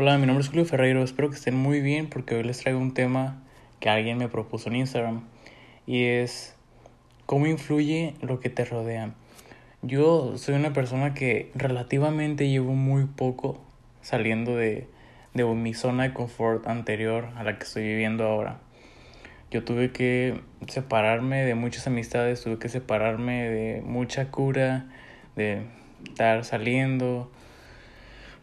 Hola, mi nombre es Julio Ferreiro, espero que estén muy bien porque hoy les traigo un tema que alguien me propuso en Instagram y es cómo influye lo que te rodea. Yo soy una persona que relativamente llevo muy poco saliendo de, de mi zona de confort anterior a la que estoy viviendo ahora. Yo tuve que separarme de muchas amistades, tuve que separarme de mucha cura, de estar saliendo,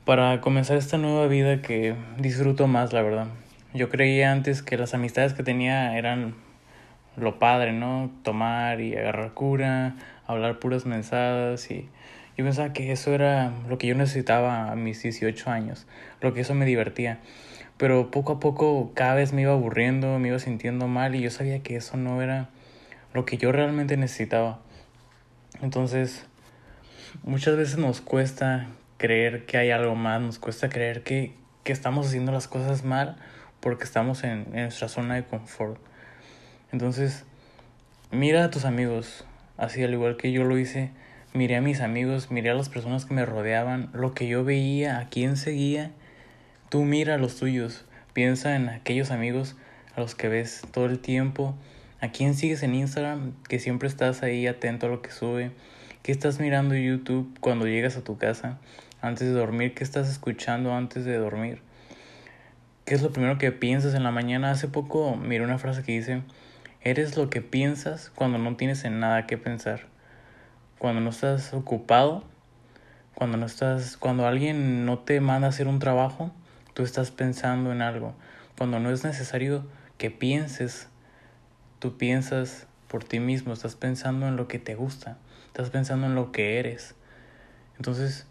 para comenzar esta nueva vida que disfruto más, la verdad. Yo creía antes que las amistades que tenía eran lo padre, ¿no? Tomar y agarrar cura, hablar puras mensadas y yo pensaba que eso era lo que yo necesitaba a mis 18 años, lo que eso me divertía. Pero poco a poco cada vez me iba aburriendo, me iba sintiendo mal y yo sabía que eso no era lo que yo realmente necesitaba. Entonces, muchas veces nos cuesta creer que hay algo más, nos cuesta creer que, que estamos haciendo las cosas mal porque estamos en, en nuestra zona de confort. Entonces, mira a tus amigos, así al igual que yo lo hice, miré a mis amigos, miré a las personas que me rodeaban, lo que yo veía, a quién seguía, tú mira a los tuyos, piensa en aquellos amigos a los que ves todo el tiempo, a quién sigues en Instagram, que siempre estás ahí atento a lo que sube, qué estás mirando YouTube cuando llegas a tu casa, antes de dormir, qué estás escuchando antes de dormir. ¿Qué es lo primero que piensas en la mañana? Hace poco miré una frase que dice, eres lo que piensas cuando no tienes en nada que pensar. Cuando no estás ocupado, cuando no estás, cuando alguien no te manda hacer un trabajo, tú estás pensando en algo. Cuando no es necesario que pienses, tú piensas por ti mismo, estás pensando en lo que te gusta, estás pensando en lo que eres. Entonces,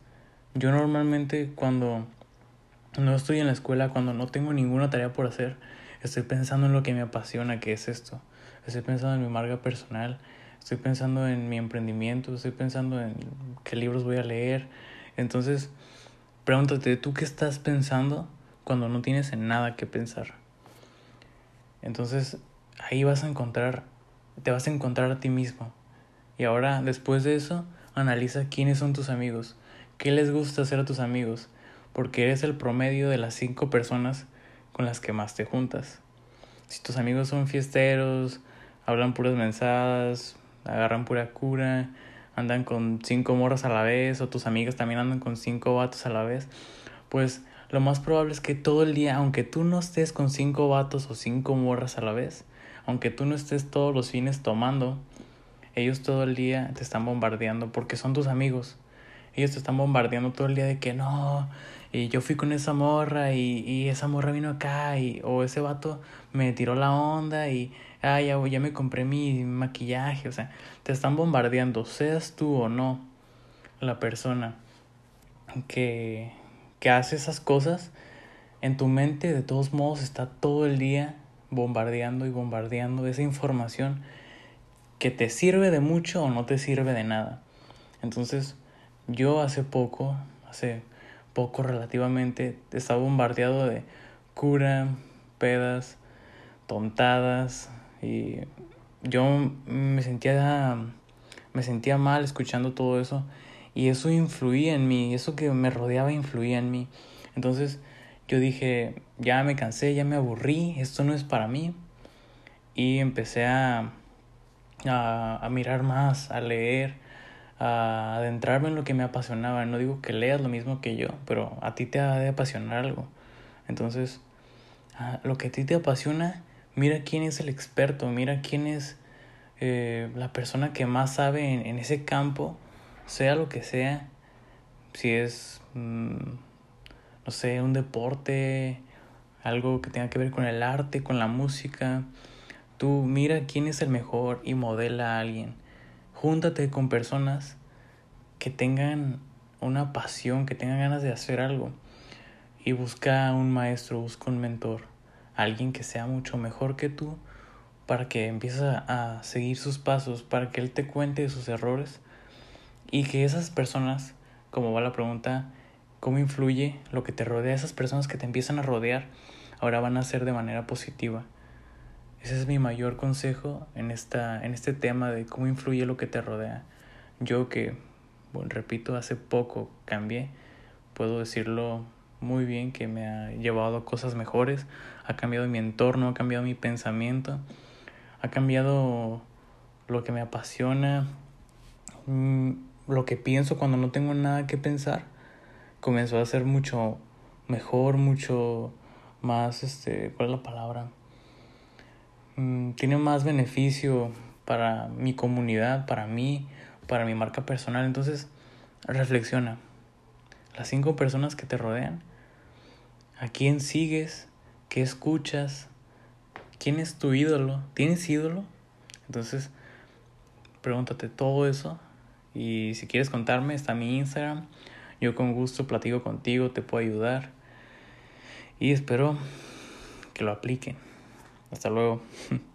yo normalmente cuando no estoy en la escuela, cuando no tengo ninguna tarea por hacer, estoy pensando en lo que me apasiona, que es esto. Estoy pensando en mi marca personal, estoy pensando en mi emprendimiento, estoy pensando en qué libros voy a leer. Entonces, pregúntate, ¿tú qué estás pensando cuando no tienes en nada que pensar? Entonces, ahí vas a encontrar, te vas a encontrar a ti mismo. Y ahora, después de eso, analiza quiénes son tus amigos. ¿Qué les gusta hacer a tus amigos? Porque eres el promedio de las cinco personas con las que más te juntas. Si tus amigos son fiesteros, hablan puras mensadas, agarran pura cura, andan con cinco morras a la vez, o tus amigas también andan con cinco vatos a la vez, pues lo más probable es que todo el día, aunque tú no estés con cinco vatos o cinco morras a la vez, aunque tú no estés todos los fines tomando, ellos todo el día te están bombardeando porque son tus amigos. Ellos te están bombardeando todo el día de que no, y yo fui con esa morra y, y esa morra vino acá, y, o ese vato me tiró la onda y ah, ya, ya me compré mi maquillaje, o sea, te están bombardeando, seas tú o no la persona que, que hace esas cosas, en tu mente de todos modos está todo el día bombardeando y bombardeando esa información que te sirve de mucho o no te sirve de nada. Entonces, yo hace poco, hace poco relativamente, estaba bombardeado de cura, pedas, tontadas y yo me sentía me sentía mal escuchando todo eso y eso influía en mí, eso que me rodeaba influía en mí. Entonces yo dije, ya me cansé, ya me aburrí, esto no es para mí. Y empecé a, a, a mirar más, a leer, a adentrarme en lo que me apasionaba. No digo que leas lo mismo que yo, pero a ti te ha de apasionar algo. Entonces, lo que a ti te apasiona, mira quién es el experto, mira quién es eh, la persona que más sabe en, ese campo, sea lo que sea, si es, mm, no sé, un deporte, algo que tenga que ver con el arte, con la música. Tú mira quién es el mejor y modela a alguien júntate con personas que tengan una pasión, que tengan ganas de hacer algo. Y busca un maestro, busca un mentor, alguien que sea mucho mejor que tú, para que empieces a, seguir sus pasos, para que él te cuente sus errores y que esas personas, como va la pregunta, ¿cómo influye lo que te rodea? Esas personas que te empiezan a rodear ahora van a ser de manera positiva. Ese es mi mayor consejo en, esta, en este tema de cómo influye lo que te rodea. Yo que, bueno, repito, hace poco cambié, puedo decirlo muy bien, que me ha llevado a cosas mejores, ha cambiado mi entorno, ha cambiado mi pensamiento, ha cambiado lo que me apasiona, mm, lo que pienso cuando no tengo nada que pensar, comenzó a ser mucho mejor, mucho más, este, ¿cuál es la palabra? Mm, tiene más beneficio para mi comunidad, para mí, para mi marca personal. Entonces, reflexiona. Las cinco personas que te rodean, a quién sigues, qué escuchas, quién es tu ídolo, ¿tienes ídolo? Entonces, pregúntate todo eso y si quieres contarme, está mi Instagram. Yo con gusto platico contigo, te puedo ayudar. Y espero que lo apliquen. Hasta luego.